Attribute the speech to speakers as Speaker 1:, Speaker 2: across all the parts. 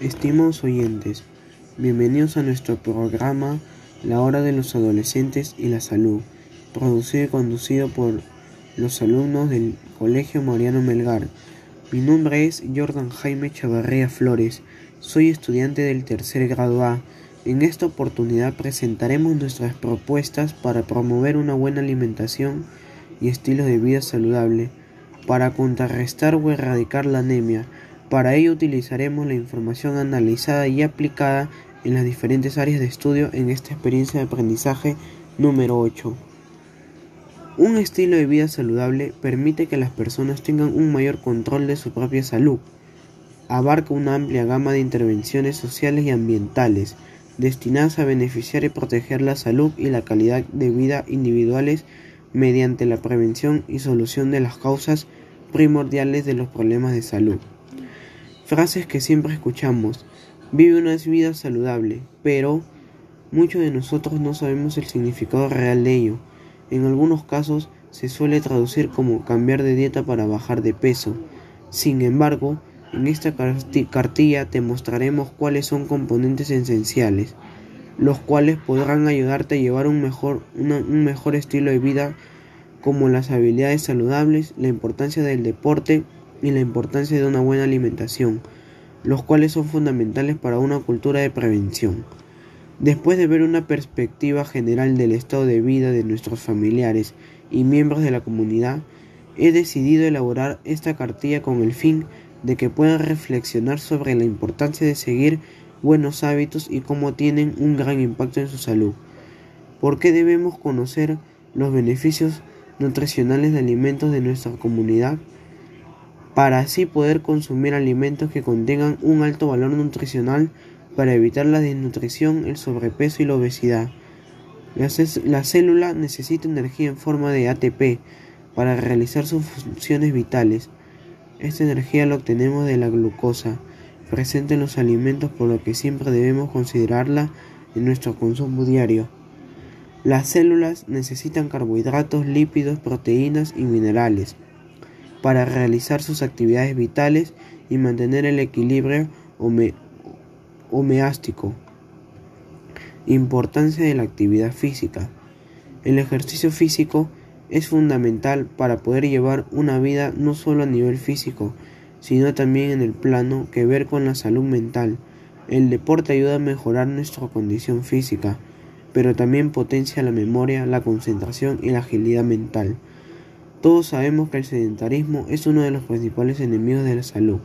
Speaker 1: Estimados oyentes, bienvenidos a nuestro programa La Hora de los Adolescentes y la Salud, producido y conducido por los alumnos del Colegio Mariano Melgar. Mi nombre es Jordan Jaime Chavarría Flores, soy estudiante del tercer grado A. En esta oportunidad presentaremos nuestras propuestas para promover una buena alimentación y estilo de vida saludable, para contrarrestar o erradicar la anemia, para ello utilizaremos la información analizada y aplicada en las diferentes áreas de estudio en esta experiencia de aprendizaje número 8. Un estilo de vida saludable permite que las personas tengan un mayor control de su propia salud. Abarca una amplia gama de intervenciones sociales y ambientales destinadas a beneficiar y proteger la salud y la calidad de vida individuales mediante la prevención y solución de las causas primordiales de los problemas de salud. Frases que siempre escuchamos. Vive una vida saludable, pero muchos de nosotros no sabemos el significado real de ello. En algunos casos se suele traducir como cambiar de dieta para bajar de peso. Sin embargo, en esta cartilla te mostraremos cuáles son componentes esenciales, los cuales podrán ayudarte a llevar un mejor, un mejor estilo de vida como las habilidades saludables, la importancia del deporte, y la importancia de una buena alimentación, los cuales son fundamentales para una cultura de prevención. Después de ver una perspectiva general del estado de vida de nuestros familiares y miembros de la comunidad, he decidido elaborar esta cartilla con el fin de que puedan reflexionar sobre la importancia de seguir buenos hábitos y cómo tienen un gran impacto en su salud. ¿Por qué debemos conocer los beneficios nutricionales de alimentos de nuestra comunidad? Para así poder consumir alimentos que contengan un alto valor nutricional para evitar la desnutrición, el sobrepeso y la obesidad. La, célula necesita energía en forma de ATP para realizar sus funciones vitales. Esta energía la obtenemos de la glucosa presente en los alimentos por lo que siempre debemos considerarla en nuestro consumo diario. Las células necesitan carbohidratos, lípidos, proteínas y minerales para realizar sus actividades vitales y mantener el equilibrio homeástico. Importancia de la actividad física. El ejercicio físico es fundamental para poder llevar una vida no solo a nivel físico, sino también en el plano que ver con la salud mental. El deporte ayuda a mejorar nuestra condición física, pero también potencia la memoria, la concentración y la agilidad mental. Todos sabemos que el sedentarismo es uno de los principales enemigos de la salud.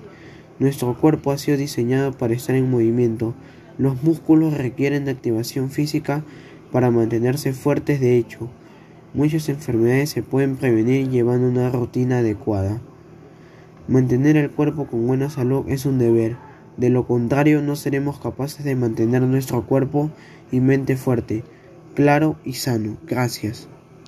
Speaker 1: Nuestro cuerpo ha sido diseñado para estar en movimiento. Los músculos requieren de activación física para mantenerse fuertes de hecho. Muchas enfermedades se pueden prevenir llevando una rutina adecuada. Mantener el cuerpo con buena salud es un deber. De lo contrario no seremos capaces de mantener nuestro cuerpo y mente fuerte, claro y sano. Gracias.